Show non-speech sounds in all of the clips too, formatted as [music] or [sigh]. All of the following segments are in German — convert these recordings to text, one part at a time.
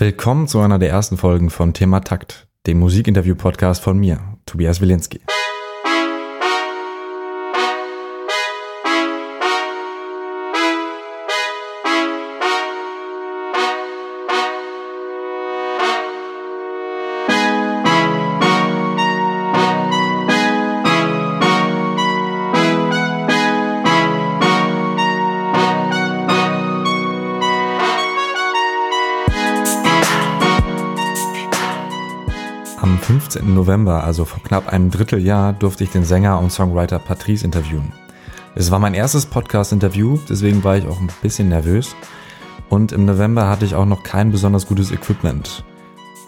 Willkommen zu einer der ersten Folgen von Thema Takt, dem Musikinterview-Podcast von mir, Tobias Wilinski. November, also vor knapp einem Dritteljahr, durfte ich den Sänger und Songwriter Patrice interviewen. Es war mein erstes Podcast-Interview, deswegen war ich auch ein bisschen nervös. Und im November hatte ich auch noch kein besonders gutes Equipment.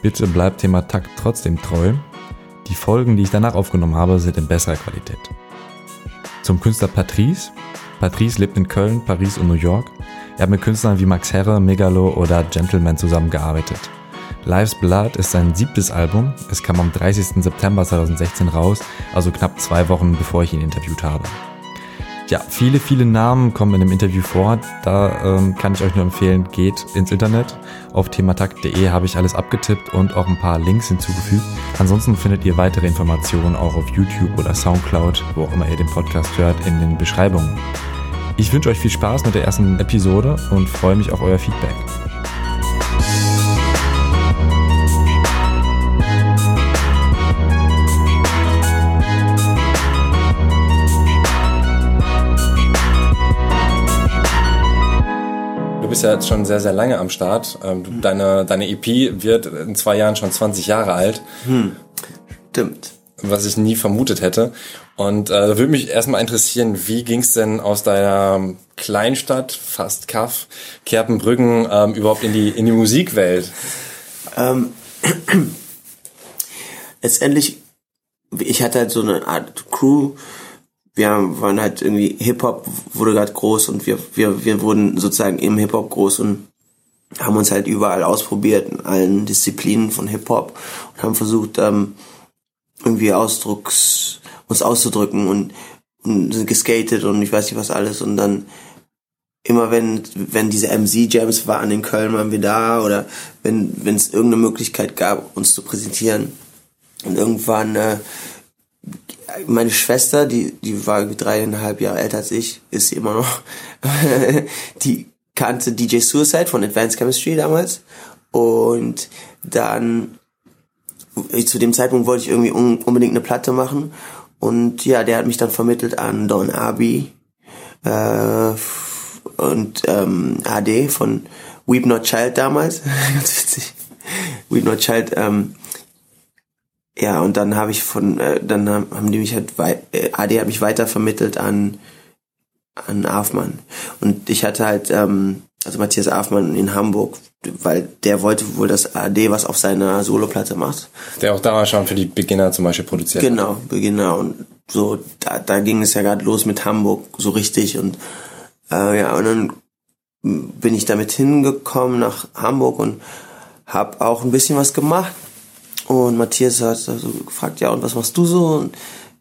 Bitte bleibt Thema Takt trotzdem treu. Die Folgen, die ich danach aufgenommen habe, sind in besserer Qualität. Zum Künstler Patrice. Patrice lebt in Köln, Paris und New York. Er hat mit Künstlern wie Max Herre, Megalo oder Gentleman zusammengearbeitet. Life's Blood ist sein siebtes Album. Es kam am 30. September 2016 raus, also knapp zwei Wochen bevor ich ihn interviewt habe. Ja, viele, viele Namen kommen in dem Interview vor. Da ähm, kann ich euch nur empfehlen, geht ins Internet. Auf thematakt.de habe ich alles abgetippt und auch ein paar Links hinzugefügt. Ansonsten findet ihr weitere Informationen auch auf YouTube oder Soundcloud, wo auch immer ihr den Podcast hört, in den Beschreibungen. Ich wünsche euch viel Spaß mit der ersten Episode und freue mich auf euer Feedback. Bist ja jetzt schon sehr, sehr lange am Start. Ähm, du, deine, deine EP wird in zwei Jahren schon 20 Jahre alt. Hm. Stimmt. Was ich nie vermutet hätte. Und äh, da würde mich erstmal interessieren, wie ging es denn aus deiner Kleinstadt, fast Kaff, Kerpenbrücken, ähm, überhaupt in die, in die Musikwelt? Ähm, [clears throat] letztendlich, ich hatte halt so eine Art Crew, wir waren halt irgendwie Hip-Hop wurde gerade groß und wir, wir, wir wurden sozusagen im Hip-Hop groß und haben uns halt überall ausprobiert, in allen Disziplinen von Hip-Hop und haben versucht, ähm, irgendwie Ausdrucks, uns auszudrücken und, und sind geskatet und ich weiß nicht was alles und dann immer wenn, wenn diese MC-Jams waren in Köln, waren wir da oder wenn, wenn es irgendeine Möglichkeit gab, uns zu präsentieren. Und irgendwann äh, meine Schwester, die, die war dreieinhalb Jahre älter als ich, ist sie immer noch, [laughs] die kannte DJ Suicide von Advanced Chemistry damals. Und dann, zu dem Zeitpunkt wollte ich irgendwie un unbedingt eine Platte machen. Und ja, der hat mich dann vermittelt an Don Abi äh, und ähm, AD von Weep Not Child damals. [laughs] Ganz witzig. Weep Not Child, ähm, ja, und dann habe ich von, äh, dann haben die mich halt, äh, AD hat mich weiter vermittelt an, an Afmann. Und ich hatte halt, ähm, also Matthias Afmann in Hamburg, weil der wollte wohl, dass AD was auf seiner Soloplatte macht. Der auch damals schon für die Beginner zum Beispiel produziert Genau, Beginner. Und so, da, da ging es ja gerade los mit Hamburg, so richtig. Und äh, ja, und dann bin ich damit hingekommen nach Hamburg und habe auch ein bisschen was gemacht und Matthias hat so gefragt, ja, und was machst du so? Und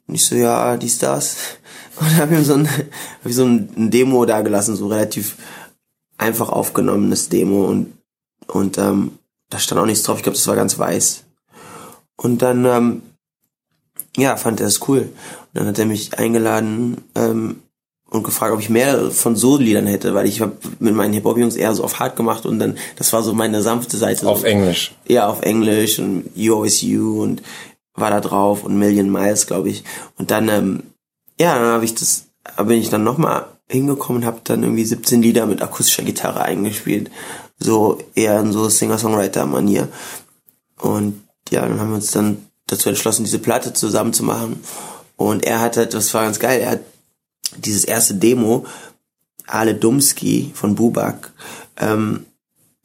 ich so, ja, dies, das. [laughs] Und habe ihm so ein, hab ich so ein Demo da gelassen, so relativ einfach aufgenommenes Demo und, und ähm, da stand auch nichts drauf. Ich glaube, das war ganz weiß. Und dann, ähm, ja, fand er das cool. Und dann hat er mich eingeladen, ähm, und gefragt, ob ich mehr von so Liedern hätte, weil ich habe mit meinen Hip-Hop-Jungs eher so auf hart gemacht und dann, das war so meine sanfte Seite. Auf Englisch? Ja, auf Englisch und You Always You und war da drauf und Million Miles, glaube ich. Und dann, ähm, ja, dann habe ich das, bin ich dann nochmal hingekommen und habe dann irgendwie 17 Lieder mit akustischer Gitarre eingespielt. So eher in so Singer-Songwriter-Manier. Und ja, dann haben wir uns dann dazu entschlossen, diese Platte zusammen zu machen. Und er hat halt, das war ganz geil, er hat dieses erste Demo, Ale Dumski von Bubak, ähm,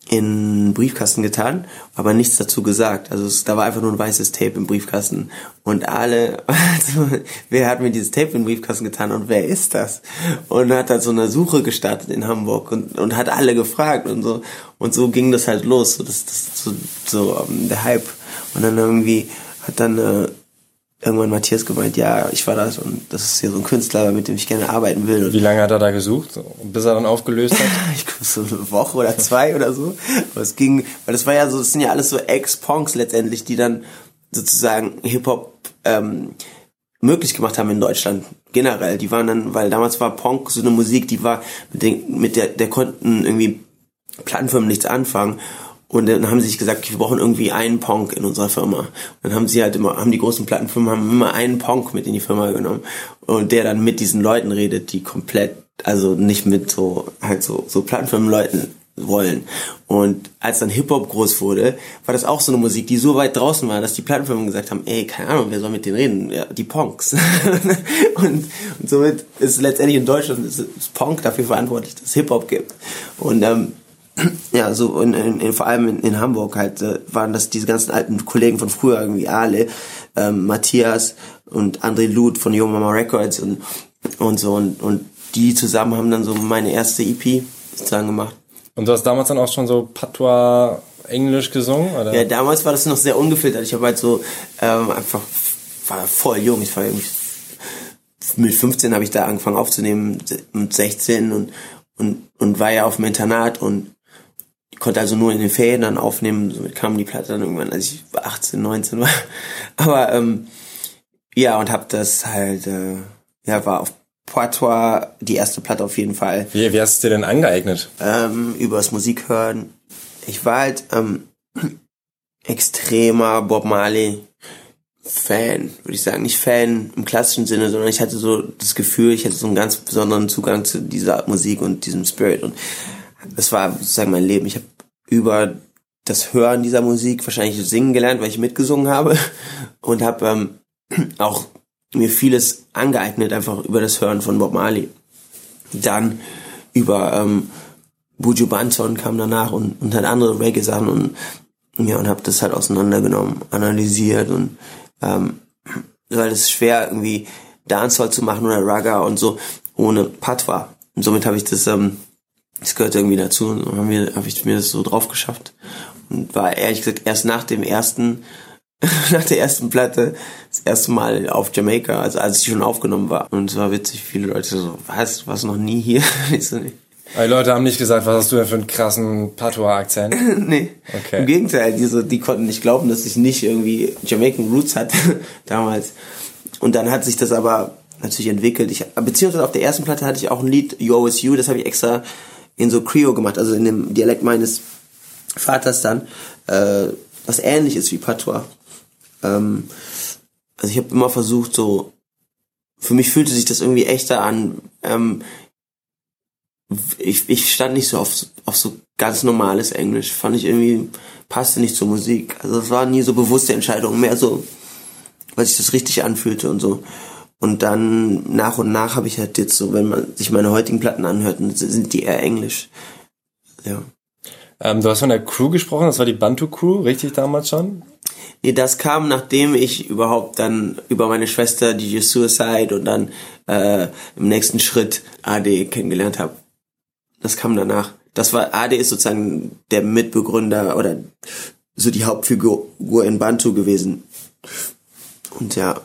in Briefkasten getan, aber nichts dazu gesagt. Also es, da war einfach nur ein weißes Tape im Briefkasten. Und alle, [laughs] also, wer hat mir dieses Tape im Briefkasten getan und wer ist das? Und hat dann so eine Suche gestartet in Hamburg und, und hat alle gefragt und so. Und so ging das halt los, so, das, das, so, so um, der Hype. Und dann irgendwie hat dann äh, irgendwann Matthias gemeint, ja, ich war das und das ist hier so ein Künstler, mit dem ich gerne arbeiten will. Und Wie lange hat er da gesucht, bis er dann aufgelöst hat? [laughs] ich glaube so eine Woche oder zwei oder so. Aber es ging, weil das war ja so, das sind ja alles so Ex-Ponks letztendlich, die dann sozusagen Hip-Hop ähm, möglich gemacht haben in Deutschland generell. Die waren dann, weil damals war Punk so eine Musik, die war mit, den, mit der, der konnten irgendwie Plattenfirmen nichts anfangen. Und dann haben sie sich gesagt, wir brauchen irgendwie einen Punk in unserer Firma. Und dann haben sie halt immer, haben die großen Plattenfirmen haben immer einen Punk mit in die Firma genommen. Und der dann mit diesen Leuten redet, die komplett, also nicht mit so, halt so, so Plattenfirmenleuten wollen. Und als dann Hip-Hop groß wurde, war das auch so eine Musik, die so weit draußen war, dass die Plattenfirmen gesagt haben, ey, keine Ahnung, wer soll mit denen reden? Ja, die Punks. [laughs] und, und somit ist letztendlich in Deutschland ist Punk dafür verantwortlich, dass es Hip-Hop gibt. Und ähm, ja, so in, in, in, vor allem in, in Hamburg halt äh, waren das diese ganzen alten Kollegen von früher, irgendwie Ale, ähm, Matthias und André Luth von Yo Mama Records und, und so und, und die zusammen haben dann so meine erste EP sozusagen gemacht. Und du hast damals dann auch schon so Patois Englisch gesungen? Oder? Ja, damals war das noch sehr ungefiltert. Ich habe halt so ähm, einfach war voll jung. Ich war irgendwie mit 15 habe ich da angefangen aufzunehmen, mit 16 und und und war ja auf dem Internat und konnte also nur in den Ferien dann aufnehmen. Somit kam die Platte dann irgendwann, als ich 18, 19 war. [laughs] Aber ähm, ja und habe das halt äh, ja war auf Poitou die erste Platte auf jeden Fall. Wie, wie hast du dir denn angeeignet? Ähm, übers Musik hören. Ich war halt ähm, [clears throat] extremer Bob Marley Fan, würde ich sagen. Nicht Fan im klassischen Sinne, sondern ich hatte so das Gefühl, ich hatte so einen ganz besonderen Zugang zu dieser Musik und diesem Spirit. Und das war sozusagen mein Leben. Ich habe über das Hören dieser Musik wahrscheinlich singen gelernt, weil ich mitgesungen habe und habe ähm, auch mir vieles angeeignet, einfach über das Hören von Bob Marley. Dann über ähm, Buju Banton kam danach und, und halt andere Reggae-Sachen und ja, und habe das halt auseinandergenommen, analysiert und ähm, weil es schwer irgendwie Dancehall zu machen oder Raga und so ohne Patwa. Und somit habe ich das, ähm, das gehört irgendwie dazu und habe hab ich mir das so drauf geschafft und war ehrlich gesagt erst nach dem ersten [laughs] nach der ersten Platte das erste Mal auf Jamaika, also als ich schon aufgenommen war. Und es war witzig, viele Leute so, was, was noch nie hier? [laughs] Die Leute haben nicht gesagt, was hast du denn für einen krassen Patois-Akzent? [laughs] nee. Okay. Im Gegenteil, die, so, die konnten nicht glauben, dass ich nicht irgendwie Jamaican Roots hatte damals. Und dann hat sich das aber natürlich entwickelt. Ich, beziehungsweise auf der ersten Platte hatte ich auch ein Lied, You Always You, das habe ich extra in so Creole gemacht, also in dem Dialekt meines Vaters dann, äh, was ähnlich ist wie Patois. Ähm, also ich habe immer versucht, so für mich fühlte sich das irgendwie echter an. Ähm, ich, ich stand nicht so auf, auf so ganz normales Englisch. Fand ich irgendwie, passte nicht zur Musik. Also es war nie so bewusste Entscheidung, mehr so, weil sich das richtig anfühlte und so. Und dann nach und nach habe ich halt jetzt so, wenn man sich meine heutigen Platten anhört, sind die eher Englisch. Ja. Ähm, du hast von der Crew gesprochen, das war die Bantu Crew, richtig damals schon? Nee, das kam, nachdem ich überhaupt dann über meine Schwester DJ Suicide und dann äh, im nächsten Schritt AD kennengelernt habe. Das kam danach. Das war AD ist sozusagen der Mitbegründer oder so die Hauptfigur in Bantu gewesen. Und ja,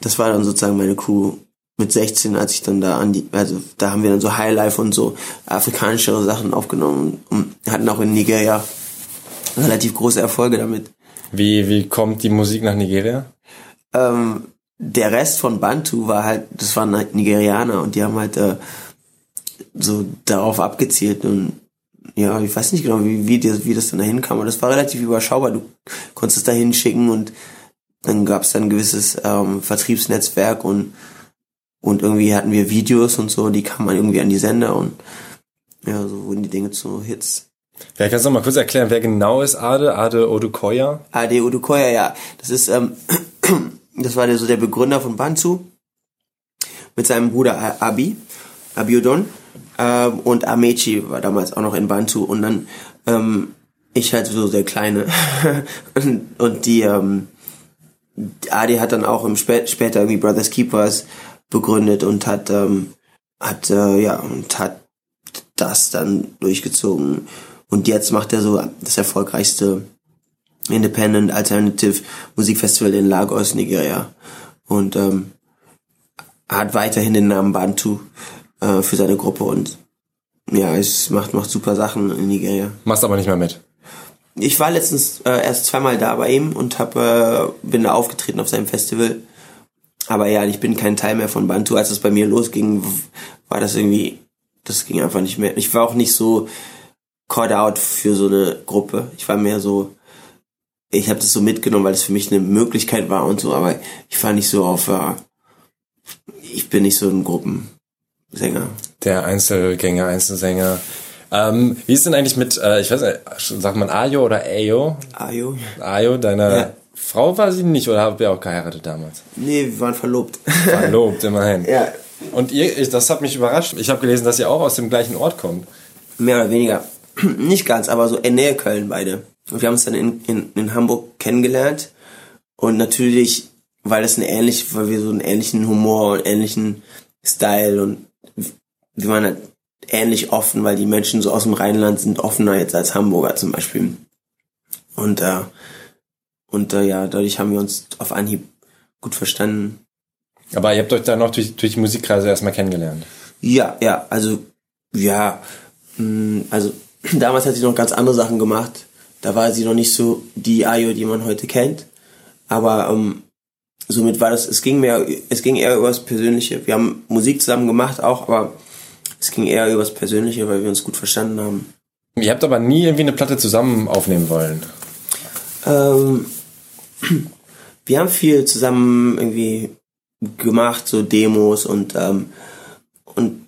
das war dann sozusagen meine Crew mit 16, als ich dann da an die, also da haben wir dann so Highlife und so afrikanischere Sachen aufgenommen und hatten auch in Nigeria relativ große Erfolge damit. Wie, wie kommt die Musik nach Nigeria? Ähm, der Rest von Bantu war halt, das waren halt Nigerianer und die haben halt äh, so darauf abgezielt und ja, ich weiß nicht genau, wie, wie, das, wie das dann dahin kam, aber das war relativ überschaubar. Du konntest es da hinschicken und dann gab es dann ein gewisses ähm, Vertriebsnetzwerk und und irgendwie hatten wir Videos und so, die kamen irgendwie an die Sender und ja, so wurden die Dinge zu Hits. Vielleicht kannst du noch mal kurz erklären, wer genau ist Ade? Ade Odukoya? Ade Odukoya, ja. Das ist, ähm, [clears throat] das war der, so der Begründer von Bantu mit seinem Bruder Abi, Abiodon. Ähm, und Amechi war damals auch noch in Bantu und dann ähm, ich halt so der Kleine. [laughs] und, und die, ähm, Adi hat dann auch im Spä später irgendwie Brothers Keepers begründet und hat, ähm, hat, äh, ja, und hat das dann durchgezogen. Und jetzt macht er so das erfolgreichste Independent Alternative Musikfestival in Lagos, Nigeria. Und ähm, hat weiterhin den Namen Bantu äh, für seine Gruppe und ja, es macht, macht super Sachen in Nigeria. Machst aber nicht mehr mit. Ich war letztens äh, erst zweimal da bei ihm und hab, äh, bin da aufgetreten auf seinem Festival. Aber ja, ich bin kein Teil mehr von Bantu. Als es bei mir losging, war das irgendwie, das ging einfach nicht mehr. Ich war auch nicht so caught out für so eine Gruppe. Ich war mehr so, ich habe das so mitgenommen, weil es für mich eine Möglichkeit war und so, aber ich war nicht so auf, äh, ich bin nicht so ein Gruppensänger. Der Einzelgänger, Einzelsänger. Ähm, wie ist denn eigentlich mit, äh, ich weiß nicht, sagt man Ayo oder Ayo? Ayo? Ayo, deine Ja. Frau war sie nicht oder habt ihr auch geheiratet damals? Nee, wir waren verlobt. Verlobt, immerhin. ja, Und ihr, ich- das hat mich überrascht. Ich habe gelesen, dass ihr auch aus dem gleichen Ort kommt. mehr oder weniger. [clears throat] Nicht ganz, aber so in Nähe Köln beide. Und wir haben uns dann in, in, in Hamburg kennengelernt. Und natürlich, weil das eine ähnlich, weil wir so einen ähnlichen Humor und ähnlichen Style und wir waren halt ähnlich offen, weil die Menschen so aus dem Rheinland sind offener jetzt als Hamburger zum Beispiel. Und äh, und äh, ja, dadurch haben wir uns auf Anhieb gut verstanden. Aber ihr habt euch dann noch durch, durch die Musikkreise erstmal kennengelernt. Ja, ja, also ja, mh, also [clears throat] damals hat sie noch ganz andere Sachen gemacht. Da war sie noch nicht so die Ayo, die man heute kennt. Aber ähm, somit war das, es ging mehr, es ging eher über das Persönliche. Wir haben Musik zusammen gemacht auch, aber es ging eher über das Persönliche, weil wir uns gut verstanden haben. Ihr habt aber nie irgendwie eine Platte zusammen aufnehmen wollen. Ähm, [clears throat] wir haben viel zusammen irgendwie gemacht, so Demos und ähm, und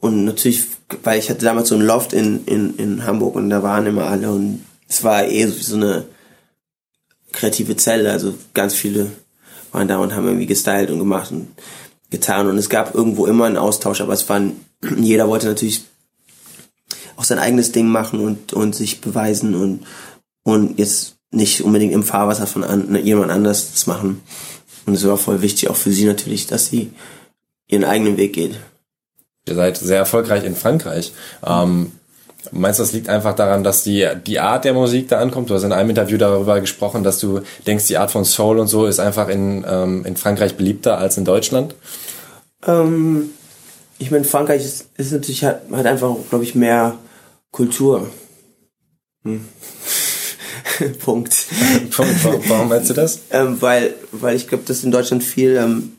und natürlich, weil ich hatte damals so ein Loft in, in, in Hamburg und da waren immer alle und es war eh so wie so eine kreative Zelle, also ganz viele waren da und haben irgendwie gestylt und gemacht und getan und es gab irgendwo immer einen Austausch, aber es waren, jeder wollte natürlich auch sein eigenes Ding machen und, und sich beweisen und, und jetzt nicht unbedingt im Fahrwasser von an, jemand anders das machen. Und es war voll wichtig auch für sie natürlich, dass sie ihren eigenen Weg geht. Ihr seid sehr erfolgreich in Frankreich. Ähm, meinst du, das liegt einfach daran, dass die, die Art der Musik da ankommt? Du hast in einem Interview darüber gesprochen, dass du denkst, die Art von Soul und so ist einfach in, ähm, in Frankreich beliebter als in Deutschland. Ähm, ich meine, Frankreich ist, ist natürlich hat, hat einfach, glaube ich, mehr Kultur. Hm. [laughs] Punkt. Warum, warum meinst du das? [laughs] ähm, weil, weil ich glaube, dass in Deutschland viel ähm,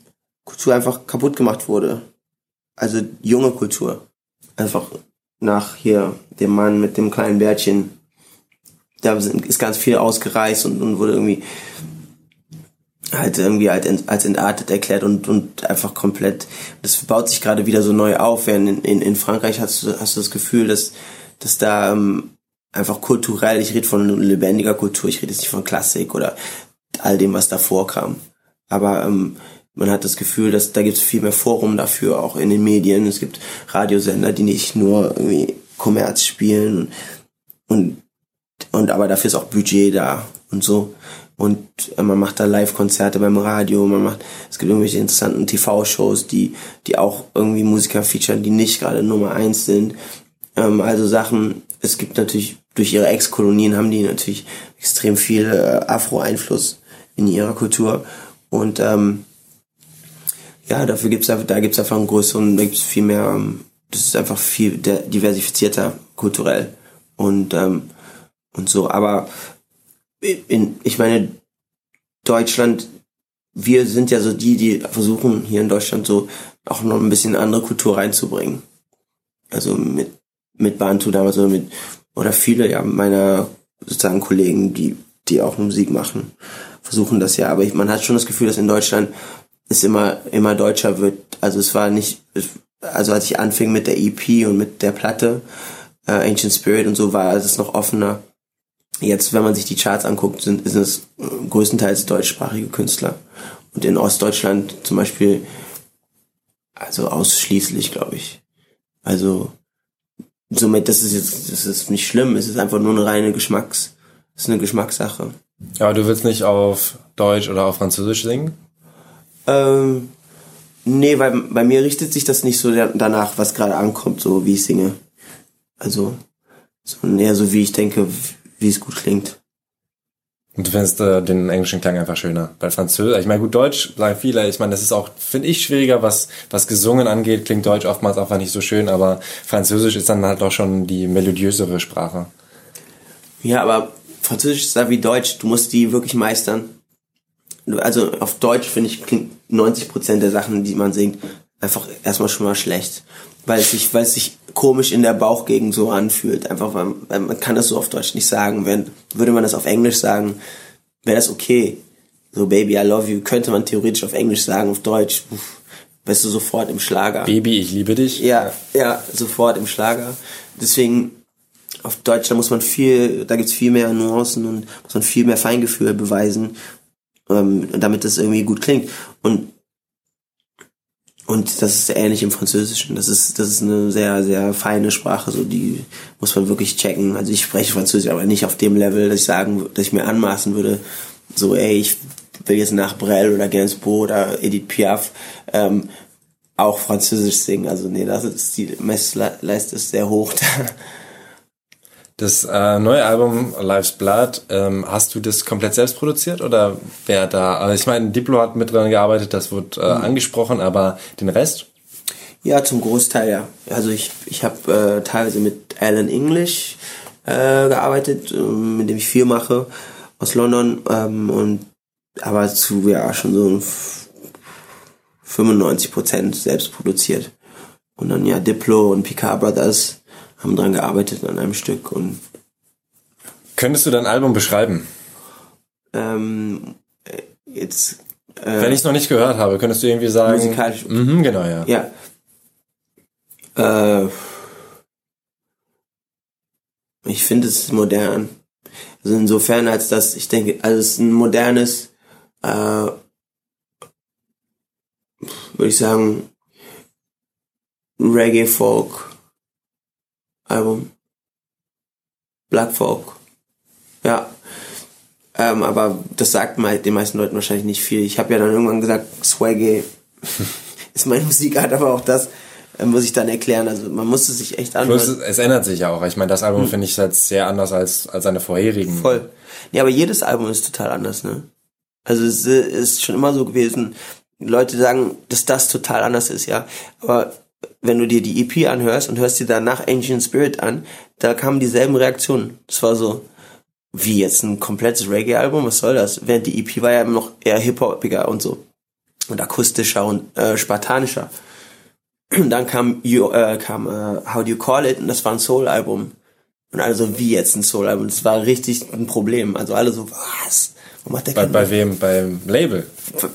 Kultur einfach kaputt gemacht wurde. Also junge Kultur. Einfach nach hier dem Mann mit dem kleinen Bärtchen. Da ist ganz viel ausgereist und, und wurde irgendwie halt irgendwie halt als entartet erklärt und, und einfach komplett, das baut sich gerade wieder so neu auf, während in, in, in Frankreich hast du, hast du das Gefühl, dass, dass da ähm, einfach kulturell, ich rede von lebendiger Kultur, ich rede jetzt nicht von Klassik oder all dem, was davor kam. Aber ähm, man hat das Gefühl, dass da gibt es viel mehr Forum dafür, auch in den Medien. Es gibt Radiosender, die nicht nur irgendwie Kommerz spielen und, und aber dafür ist auch Budget da und so. Und äh, man macht da Live-Konzerte beim Radio, man macht, es gibt irgendwelche interessanten TV-Shows, die, die auch irgendwie Musiker featuren, die nicht gerade Nummer eins sind. Ähm, also Sachen, es gibt natürlich, durch ihre Ex-Kolonien haben die natürlich extrem viel äh, Afro-Einfluss in ihrer Kultur. Und ähm, ja, dafür gibt's da, da gibt's einfach einen größeren, da gibt's viel mehr, ähm, das ist einfach viel diversifizierter kulturell und ähm, und so. Aber in, ich meine, Deutschland, wir sind ja so die, die versuchen hier in Deutschland so auch noch ein bisschen andere Kultur reinzubringen. Also mit mit Bantu damals oder mit oder viele ja meiner sozusagen Kollegen, die die auch Musik machen, versuchen das ja. Aber ich, man hat schon das Gefühl, dass in Deutschland es immer immer deutscher wird. Also es war nicht, also als ich anfing mit der EP und mit der Platte äh, Ancient Spirit und so war es noch offener. Jetzt, wenn man sich die Charts anguckt, sind, sind es äh, größtenteils deutschsprachige Künstler. Und in Ostdeutschland zum Beispiel, also ausschließlich, glaube ich. Also somit, das ist jetzt, das ist nicht schlimm, es ist einfach nur eine reine Geschmacks, es ist eine Geschmackssache. Aber du willst nicht auf Deutsch oder auf Französisch singen? Ähm, nee, weil bei mir richtet sich das nicht so da- danach, was gerade ankommt, so wie ich singe. Also, sondern eher so, wie ich denke, wie es gut klingt. Und du findest äh, den englischen Klang einfach schöner. Bei Französisch, ich meine, gut, Deutsch sagen viele, ich meine, das ist auch, finde ich, schwieriger, was, was gesungen angeht, klingt Deutsch oftmals einfach nicht so schön, aber Französisch ist dann halt auch schon die melodiösere Sprache. Ja, aber Französisch ist da wie Deutsch, du musst die wirklich meistern. Also auf Deutsch, finde ich, klingt 90% der Sachen, die man singt, einfach erstmal schon mal schlecht. Weil es sich, weil es sich komisch in der Bauchgegend so anfühlt. Einfach weil, weil man kann das so auf Deutsch nicht sagen. Wenn, würde man das auf Englisch sagen, wäre das okay. So Baby, I love you, könnte man theoretisch auf Englisch sagen, auf Deutsch. Uff, wärst du sofort im Schlager. Baby, ich liebe dich. Ja, ja, sofort im Schlager. Deswegen auf Deutsch, da muss man viel, da gibt's viel mehr Nuancen und muss man viel mehr Feingefühl beweisen, ähm, damit das irgendwie gut klingt. Und und das ist ähnlich im Französischen. Das ist, das ist eine sehr, sehr feine Sprache, so die muss man wirklich checken. Also ich spreche Französisch, aber nicht auf dem Level, dass ich sagen, dass ich mir anmaßen würde, so, ey, ich will jetzt nach Brel oder Gainsbourg oder Edith Piaf ähm, auch Französisch singen. Also nee, das ist die Messleiste ist sehr hoch. [laughs] Das äh, neue Album Life's Blood, ähm, hast du das komplett selbst produziert oder wer da? Also ich meine, Diplo hat mit dran gearbeitet, das wird äh, mhm. angesprochen, aber den Rest? Ja, zum Großteil ja. Also ich, ich habe äh, teilweise mit Alan English äh, gearbeitet, äh, mit dem ich viel mache aus London ähm, und aber zu ja schon so 95 Prozent selbst produziert. Und dann ja Diplo und Picard Brothers haben dran gearbeitet an einem Stück und Könntest du dein Album beschreiben? Ähm, äh, jetzt. Äh, Wenn ich es noch nicht gehört habe, könntest du irgendwie sagen. Musikalisch. Mhm, genau, ja. Ja. Äh, ich finde es modern. Also insofern, als dass ich denke, also es ist ein modernes, äh, würde ich sagen, Reggae Folk Album. Black Folk. Ja. Ähm, aber das sagt mal den meisten Leuten wahrscheinlich nicht viel. Ich habe ja dann irgendwann gesagt, Swaggy [laughs] ist meine Musikart, aber auch das äh, muss ich dann erklären. Also man musste sich echt anhören. Plus, es ändert sich ja auch. Ich meine, das Album hm. finde ich jetzt sehr anders als, als seine vorherigen. Voll. Ja, aber jedes Album ist total anders, ne? Also es ist schon immer so gewesen. Leute sagen, dass das total anders ist, ja. Aber wenn du dir die EP anhörst und hörst dir danach Ancient Spirit an, da kamen dieselben Reaktionen. Das war so, wie jetzt ein komplettes Reggae-Album, was soll das? Während die EP war ja noch eher hip-hopiger und so. Und akustischer und äh, spartanischer. Und dann kam, you, äh, kam äh, How Do You Call It und das war ein Soul-Album. Und alle so, wie jetzt ein Soul-Album? Das war richtig ein Problem. Also alle so, was? Warum macht der bei, bei wem? Beim Label?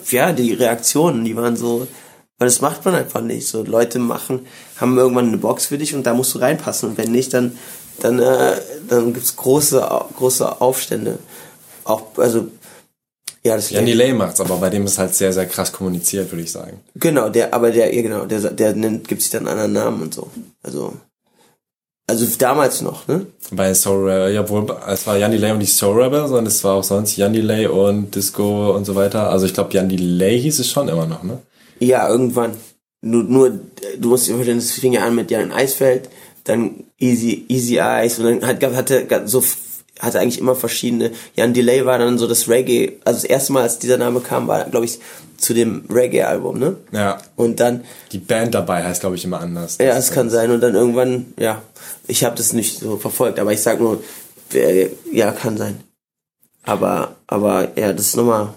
Ja, die Reaktionen, die waren so, weil das macht man einfach nicht. So Leute machen, haben irgendwann eine Box für dich und da musst du reinpassen. Und wenn nicht, dann, dann, äh, dann gibt's große, große Aufstände. Auch, also, ja, das Jan Delay macht's, aber bei dem ist halt sehr, sehr krass kommuniziert, würde ich sagen. Genau, der, aber der, ja genau, der, der nennt, gibt sich dann einen anderen Namen und so. Also, also damals noch, ne? Bei Soul Rebel, ja wohl, es war Jan Delay und nicht Soul Rebel, sondern es war auch sonst Jan Delay und Disco und so weiter. Also ich glaube, Jan Delay hieß es schon immer noch, ne? Ja, irgendwann. Nur, nur du musst dir das fing ja an mit Jan Eisfeld, dann Easy, Easy Eyes und dann hat, hatte so hatte eigentlich immer verschiedene. Jan Delay war dann so das Reggae, also das erste Mal, als dieser Name kam, war, glaube ich, zu dem Reggae-Album, ne? Ja. Und dann. Die Band dabei heißt, glaube ich, immer anders. Ja, es kann sein. Und dann irgendwann, ja, ich habe das nicht so verfolgt, aber ich sag nur, ja, kann sein. Aber, aber ja, das ist nochmal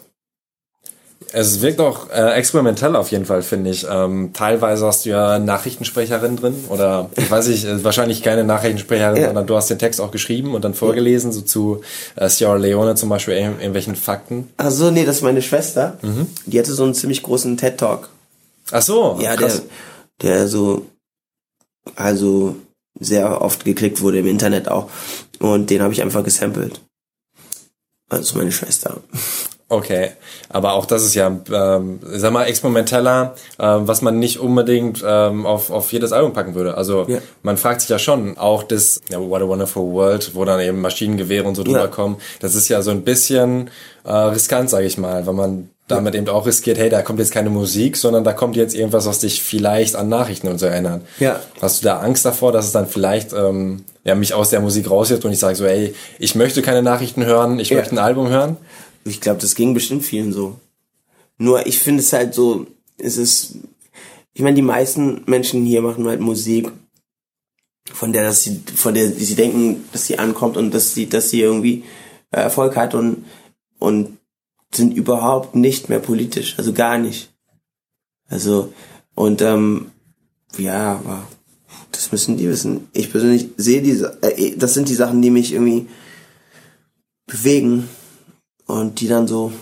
es wirkt auch äh, experimentell auf jeden Fall, finde ich. Ähm, teilweise hast du ja Nachrichtensprecherin drin oder ich weiß nicht, äh, wahrscheinlich keine Nachrichtensprecherin, ja. sondern du hast den Text auch geschrieben und dann vorgelesen, so zu äh, Sierra Leone zum Beispiel irgendwelchen Fakten. Ach so, nee, das ist meine Schwester. Mhm. Die hatte so einen ziemlich großen TED-Talk. Ach so, Ja, krass. der, der so, also sehr oft geklickt wurde im Internet auch. Und den habe ich einfach gesampelt. Also meine Schwester. Okay, aber auch das ist ja, ähm, sag mal, experimenteller, ähm, was man nicht unbedingt ähm, auf, auf jedes Album packen würde. Also ja. man fragt sich ja schon, auch das ja, What a Wonderful World, wo dann eben Maschinengewehre und so drüber ja. kommen, das ist ja so ein bisschen äh, riskant, sage ich mal, weil man damit eben auch riskiert, hey, da kommt jetzt keine Musik, sondern da kommt jetzt irgendwas, was dich vielleicht an Nachrichten und so erinnert. Ja. Hast du da Angst davor, dass es dann vielleicht ähm, ja, mich aus der Musik raushebt und ich sage so, ey, ich möchte keine Nachrichten hören, ich Ja. möchte ein Album hören. Ich glaube, das ging bestimmt vielen so. Nur ich finde es halt so, es ist, ich meine, die meisten Menschen hier machen halt Musik, von der, dass sie, von der sie denken, dass sie ankommt und dass sie, dass sie irgendwie äh, Erfolg hat und, und sind überhaupt nicht mehr politisch, also gar nicht. Also, und ähm, ja, aber das müssen die wissen. Ich persönlich sehe diese, äh, das sind die Sachen, die mich irgendwie bewegen und die dann so,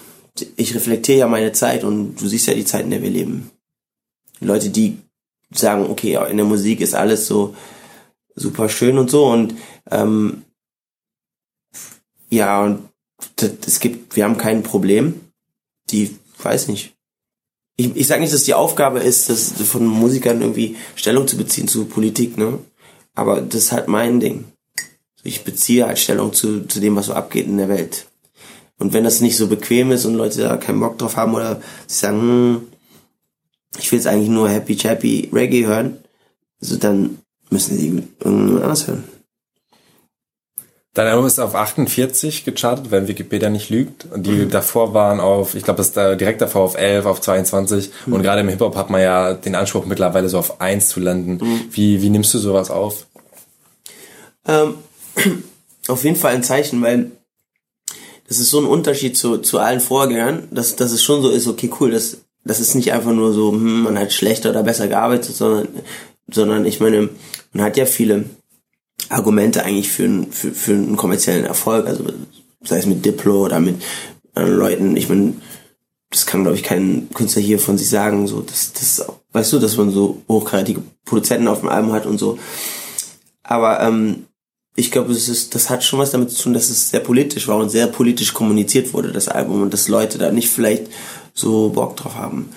ich reflektiere ja meine Zeit und du siehst ja die Zeit, in der wir leben. Leute, die sagen, okay, in der Musik ist alles so super schön und so und ähm, ja, und das, es gibt, wir haben kein Problem. Die, weiß nicht. Ich, ich sage nicht, dass die Aufgabe ist, dass von Musikern irgendwie Stellung zu beziehen zu Politik, ne? Aber das ist halt mein Ding. Ich beziehe halt Stellung zu, zu dem, was so abgeht in der Welt. Und wenn das nicht so bequem ist und Leute da keinen Bock drauf haben oder sie sagen, hm, ich will jetzt eigentlich nur Happy Chappy Reggae hören, so dann müssen sie irgendjemand anders hören. Dein Album ist auf 48 gechartet, wenn Wikipedia nicht lügt. Und die davor waren auf, ich glaube, das da direkt davor auf 11, auf 22. Und gerade im Hip-Hop hat man ja den Anspruch mittlerweile so auf 1 zu landen. Wie, wie nimmst du sowas auf? Ähm, [clears throat] auf jeden Fall ein Zeichen, weil das ist so ein Unterschied zu, zu allen Vorgängern, dass, dass es schon so ist, okay, cool, das, das ist nicht einfach nur so, hm, man hat schlechter oder besser gearbeitet, sondern, sondern ich meine, man hat ja viele Argumente eigentlich für, für, für einen kommerziellen Erfolg, also sei es mit Diplo oder mit anderen Leuten, ich meine, das kann, glaube ich, kein Künstler hier von sich sagen, so, das, das, weißt du, dass man so hochkarätige Produzenten auf dem Album hat und so. Aber ähm, ich glaube, es ist, das hat schon was damit zu tun, dass es sehr politisch war und sehr politisch kommuniziert wurde, das Album, und dass Leute da nicht vielleicht so Bock drauf haben.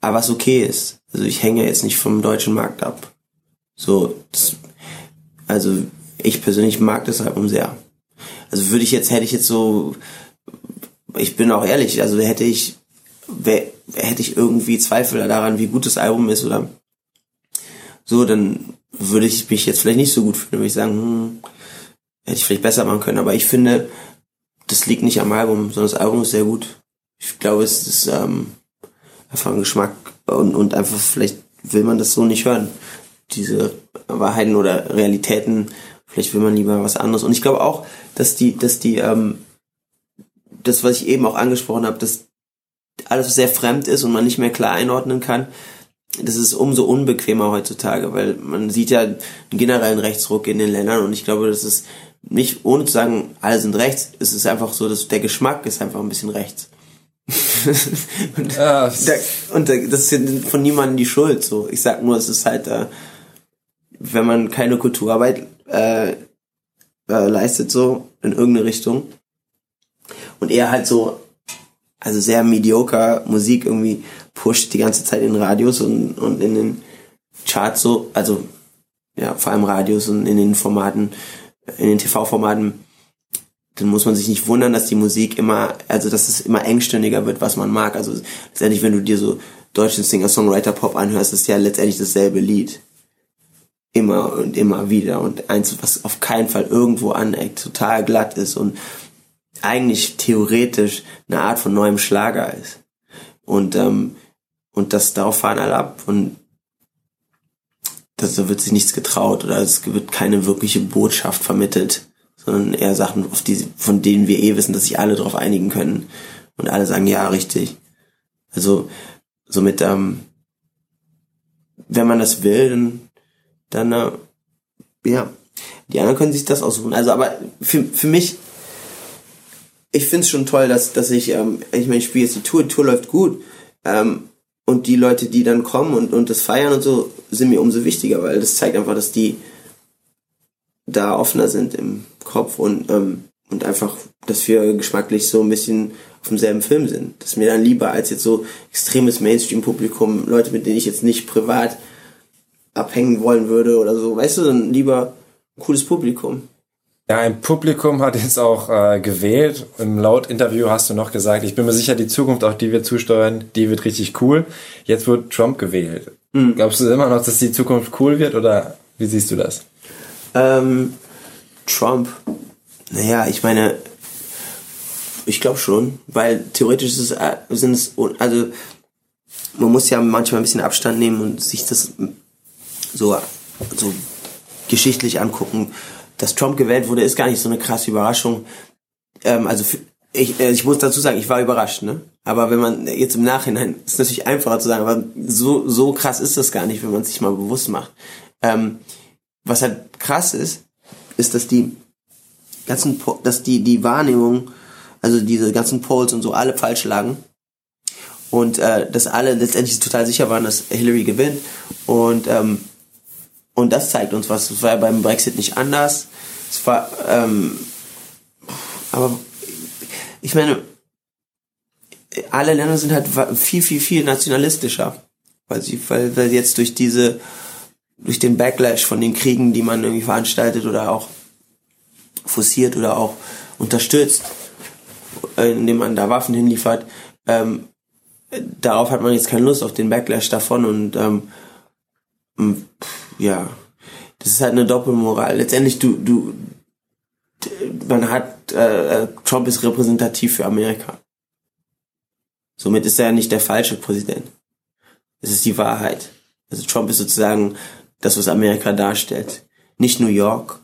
Aber was okay ist. Also ich hänge jetzt nicht vom deutschen Markt ab. So, das, also ich persönlich mag das Album sehr. Also würde ich jetzt, hätte ich jetzt so, ich bin auch ehrlich, also hätte ich, wär, hätte ich irgendwie Zweifel daran, wie gut das Album ist oder so, dann würde ich mich jetzt vielleicht nicht so gut fühlen, würde ich sagen, hm, hätte ich vielleicht besser machen können. Aber ich finde, das liegt nicht am Album, sondern das Album ist sehr gut. Ich glaube, es ist ähm, einfach ein Geschmack und, und einfach vielleicht will man das so nicht hören. Diese Wahrheiten oder Realitäten, vielleicht will man lieber was anderes. Und ich glaube auch, dass die, dass die, ähm, das, was ich eben auch angesprochen habe, dass alles sehr fremd ist und man nicht mehr klar einordnen kann, das ist umso unbequemer heutzutage, weil man sieht ja einen generellen Rechtsruck in den Ländern und ich glaube, das ist nicht, ohne zu sagen, alle sind rechts, es ist einfach so, dass der Geschmack ist einfach ein bisschen rechts. [laughs] und, Ja, da, und da, das ist von niemandem die Schuld, so. Ich sag nur, es ist halt, äh, wenn man keine Kulturarbeit äh, äh, leistet, so, in irgendeine Richtung, und er halt so, also sehr mediocre Musik irgendwie pusht die ganze Zeit in Radios und, und in den Charts so, also ja, vor allem Radios und in den Formaten, in den TV-Formaten, dann muss man sich nicht wundern, dass die Musik immer, also dass es immer engstündiger wird, was man mag. Also letztendlich, wenn du dir so deutschen Singer-Songwriter-Pop anhörst, ist ja letztendlich dasselbe Lied. Immer und immer wieder. Und eins, was auf keinen Fall irgendwo aneckt, total glatt ist und eigentlich theoretisch eine Art von neuem Schlager ist. Und, ähm, und das darauf fahren alle ab. Und das, da wird sich nichts getraut oder es wird keine wirkliche Botschaft vermittelt, sondern eher Sachen, auf die, von denen wir eh wissen, dass sich alle darauf einigen können. Und alle sagen, ja, richtig. Also, somit, ähm, wenn man das will, dann, dann äh, ja, die anderen können sich das aussuchen. Also, aber für, für mich, ich find's schon toll, dass, dass ich, ähm, ich meine, ich spiele jetzt die Tour, die Tour läuft gut. Ähm, und die Leute, die dann kommen und, und das feiern und so, sind mir umso wichtiger, weil das zeigt einfach, dass die da offener sind im Kopf und, ähm, und einfach, dass wir geschmacklich so ein bisschen auf demselben Film sind. Das ist mir dann lieber als jetzt so extremes Mainstream-Publikum, Leute, mit denen ich jetzt nicht privat abhängen wollen würde oder so. Weißt du, dann lieber ein cooles Publikum. Ja, ein Publikum hat jetzt auch äh, gewählt. Im Laut-Interview hast du noch gesagt, ich bin mir sicher, die Zukunft, auf die wir zusteuern, die wird richtig cool. Jetzt wird Trump gewählt. Glaubst du immer noch, dass die Zukunft cool wird oder wie siehst du das? Ähm, Trump, naja, ich meine, ich glaube schon, weil theoretisch ist es, äh, sind es, also man muss ja manchmal ein bisschen Abstand nehmen und sich das so, so geschichtlich angucken. Dass Trump gewählt wurde, ist gar nicht so eine krasse Überraschung. Ähm, also ich, äh, ich muss dazu sagen, ich war überrascht, ne? Aber wenn man jetzt im Nachhinein, ist natürlich einfacher zu sagen, aber so, so krass ist das gar nicht, wenn man es sich mal bewusst macht. Ähm, was halt krass ist, ist, dass die ganzen, dass die, die Wahrnehmung, also diese ganzen Polls und so alle falsch lagen. Und äh, dass alle letztendlich total sicher waren, dass Hillary gewinnt. Und, ähm, und das zeigt uns was. Es war ja beim Brexit nicht anders. Es war, ähm, aber ich meine, alle Länder sind halt viel, viel, viel nationalistischer. Weil sie, weil, weil jetzt durch diese, durch den Backlash von den Kriegen, die man irgendwie veranstaltet oder auch forciert oder auch unterstützt, indem man da Waffen hinliefert, ähm, darauf hat man jetzt keine Lust auf den Backlash davon und ähm, ja, das ist halt eine Doppelmoral. Letztendlich du du man hat äh, äh, Trump ist repräsentativ für Amerika. Somit ist er nicht der falsche Präsident. Es ist die Wahrheit. Also Trump ist sozusagen das, was Amerika darstellt. Nicht New York,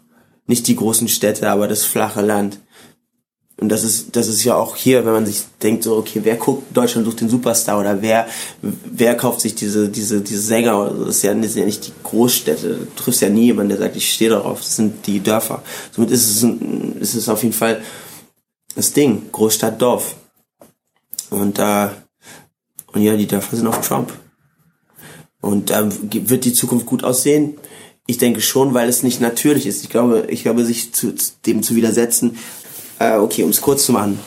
nicht die großen Städte, aber das flache Land. Und das ist, das ist ja auch hier, wenn man sich denkt, so, okay, wer guckt Deutschland sucht den Superstar oder wer, wer kauft sich diese, diese, diese Sänger oder so. Das ist ja, das sind ja nicht die Großstädte. Du triffst ja nie jemanden, der sagt, ich stehe darauf. Das sind die Dörfer. Somit ist es, ist es auf jeden Fall das Ding. Großstadt, Dorf. Und, äh, und ja, die Dörfer sind auf Trump. Und ähm, wird die Zukunft gut aussehen? Ich denke schon, weil es nicht natürlich ist. Ich glaube, ich glaube, sich zu, dem zu widersetzen, äh, okay, um es kurz zu machen.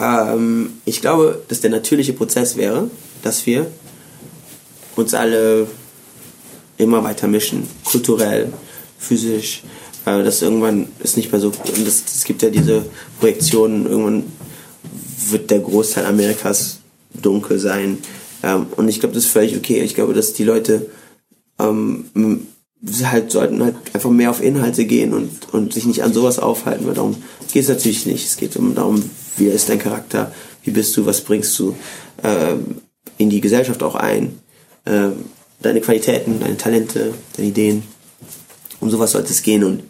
Ähm, ich glaube, dass der natürliche Prozess wäre, dass wir uns alle immer weiter mischen, kulturell, physisch, äh, dass irgendwann ist nicht mehr so, es gibt ja diese Projektionen, irgendwann wird der Großteil Amerikas dunkel sein. Ähm, und ich glaube, das ist völlig okay. Ich glaube, dass die Leute ähm, halt sollten halt einfach mehr auf Inhalte gehen und, und sich nicht an sowas aufhalten, weil darum geht es natürlich nicht. Es geht um darum, wie ist dein Charakter, wie bist du, was bringst du ähm, in die Gesellschaft auch ein, ähm, deine Qualitäten, deine Talente, deine Ideen. Um sowas sollte es gehen und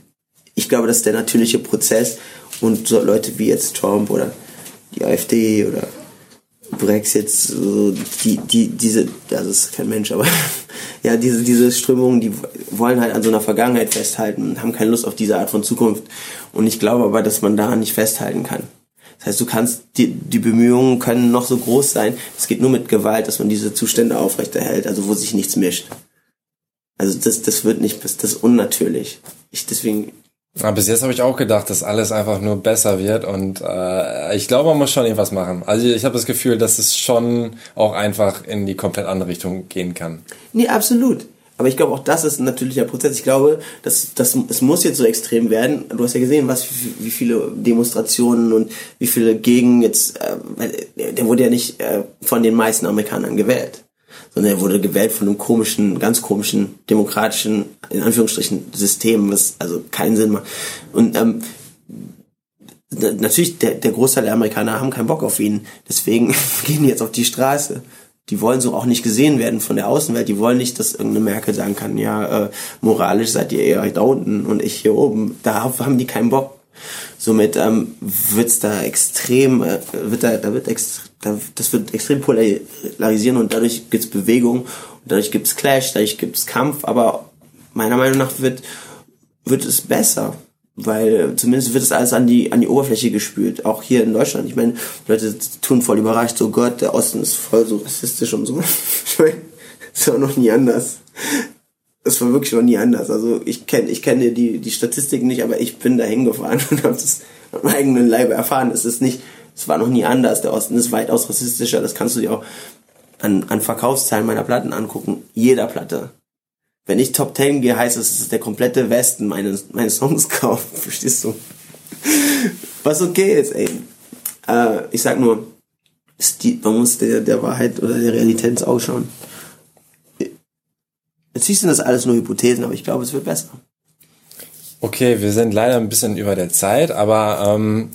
ich glaube, das ist der natürliche Prozess und so Leute wie jetzt Trump oder die AfD oder Brexit, so die, die, diese, das ist kein Mensch, aber [laughs] ja, diese, diese Strömungen, die wollen halt an so einer Vergangenheit festhalten und haben keine Lust auf diese Art von Zukunft. Und ich glaube aber, dass man daran nicht festhalten kann. Das heißt, du kannst, die, die Bemühungen können noch so groß sein. Es geht nur mit Gewalt, dass man diese Zustände aufrechterhält, also wo sich nichts mischt. Also das, das wird nicht, das ist unnatürlich. Ich, deswegen, ja, bis jetzt habe ich auch gedacht, dass alles einfach nur besser wird und äh, ich glaube, man muss schon irgendwas machen. Also ich habe das Gefühl, dass es schon auch einfach in die komplett andere Richtung gehen kann. Nee, absolut. Aber ich glaube, auch das ist ein natürlicher Prozess. Ich glaube, dass, dass es muss jetzt so extrem werden. Du hast ja gesehen, was wie viele Demonstrationen und wie viele gegen jetzt, äh, der wurde ja nicht äh, von den meisten Amerikanern gewählt sondern er wurde gewählt von einem komischen, ganz komischen, demokratischen, in Anführungsstrichen, System, was also keinen Sinn macht. Und ähm, natürlich, der, der Großteil der Amerikaner haben keinen Bock auf ihn, deswegen [laughs] gehen die jetzt auf die Straße. Die wollen so auch nicht gesehen werden von der Außenwelt. Die wollen nicht, dass irgendeine Merkel sagen kann, ja, äh, moralisch seid ihr eher da unten und ich hier oben. Da haben die keinen Bock. Somit ähm, wird's da extrem, äh, wird da, da wird da, das wird extrem polarisieren und dadurch gibt's Bewegung und dadurch gibt's Clash, dadurch gibt's Kampf, aber meiner Meinung nach wird, wird es besser. Weil zumindest wird es alles an die, an die Oberfläche gespült. Auch hier in Deutschland. Ich meine, Leute tun voll überrascht, so Gott, der Osten ist voll so rassistisch und so. [laughs] Ich meine, ist auch noch nie anders es war wirklich noch nie anders. Also ich kenne ich kenne die, die Statistiken nicht, aber ich bin da hingefahren [laughs] und habe das meinem eigenen Leibe erfahren. Es ist nicht, es war noch nie anders. Der Osten ist weitaus rassistischer. Das kannst du dir auch an, an Verkaufszahlen meiner Platten angucken. Jeder Platte. Wenn ich Top Ten gehe, heißt es, dass der komplette Westen meine, meine Songs kauft. [laughs] Verstehst du? Was okay ist, ey. Äh, ich sag nur, man muss der, der Wahrheit oder der Realität ins Auge schauen. Natürlich sind das alles nur Hypothesen, aber ich glaube, es wird besser. Okay, wir sind leider ein bisschen über der Zeit, aber ähm,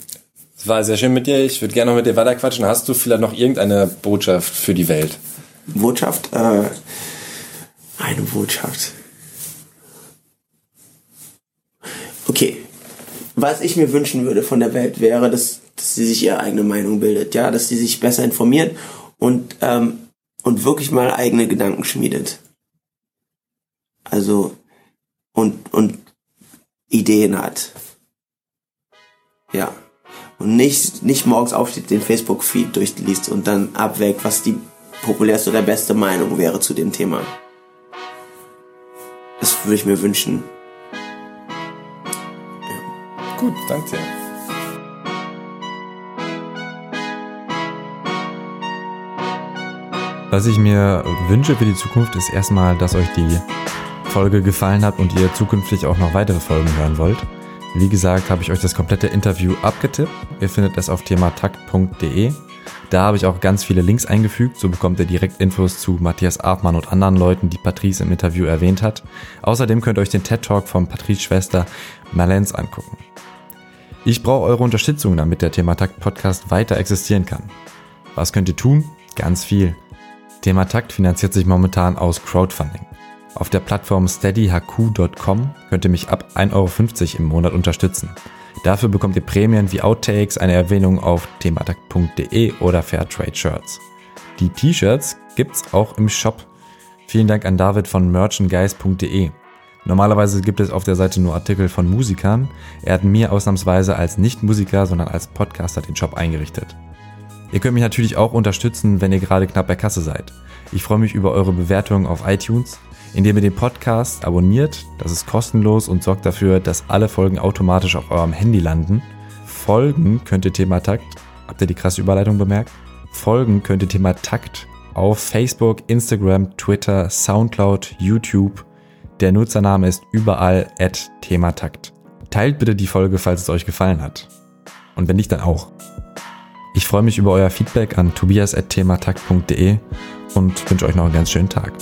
es war sehr schön mit dir. Ich würde gerne noch mit dir weiterquatschen. Hast du vielleicht noch irgendeine Botschaft für die Welt? Botschaft? Äh, eine Botschaft. Okay. Was ich mir wünschen würde von der Welt wäre, dass, dass sie sich ihre eigene Meinung bildet, ja, dass sie sich besser informiert und, ähm, und wirklich mal eigene Gedanken schmiedet. Also, und, und Ideen hat. Ja. Und nicht, nicht morgens aufsteht, den Facebook-Feed durchliest und dann abwägt, was die populärste oder beste Meinung wäre zu dem Thema. Das würde ich mir wünschen. Gut, danke dir. Was ich mir wünsche für die Zukunft ist erstmal, dass euch die Folge gefallen hat und ihr zukünftig auch noch weitere Folgen hören wollt. Wie gesagt, habe ich euch das komplette Interview abgetippt. Ihr findet es auf thematakt.de. Da habe ich auch ganz viele Links eingefügt, so bekommt ihr direkt Infos zu Matthias Artmann und anderen Leuten, die Patrice im Interview erwähnt hat. Außerdem könnt ihr euch den TED Talk von Patrice Schwester Malens angucken. Ich brauche eure Unterstützung, damit der Thematakt Podcast weiter existieren kann. Was könnt ihr tun? Ganz viel. Thematakt finanziert sich momentan aus Crowdfunding. Auf der Plattform steadyhq.com könnt ihr mich ab 1,50 Euro im Monat unterstützen. Dafür bekommt ihr Prämien wie Outtakes, eine Erwähnung auf thematakt.de oder Fairtrade Shirts. Die T-Shirts gibt's auch im Shop. Vielen Dank an David von merchandguys.de. Normalerweise gibt es auf der Seite nur Artikel von Musikern. Er hat mir ausnahmsweise als Nicht-Musiker, sondern als Podcaster den Shop eingerichtet. Ihr könnt mich natürlich auch unterstützen, wenn ihr gerade knapp bei Kasse seid. Ich freue mich über eure Bewertungen auf iTunes, indem ihr den Podcast abonniert. Das ist kostenlos und sorgt dafür, dass alle Folgen automatisch auf eurem Handy landen. Folgen könnt ihr Thema Takt. Habt ihr die krasse Überleitung bemerkt? Folgen könnt ihr Thema Takt auf Facebook, Instagram, Twitter, Soundcloud, YouTube der Nutzername ist überall at Thematakt. Teilt bitte die Folge, falls es euch gefallen hat. Und wenn nicht, dann auch. Ich freue mich über euer Feedback an tobias.thematakt.de und wünsche euch noch einen ganz schönen Tag.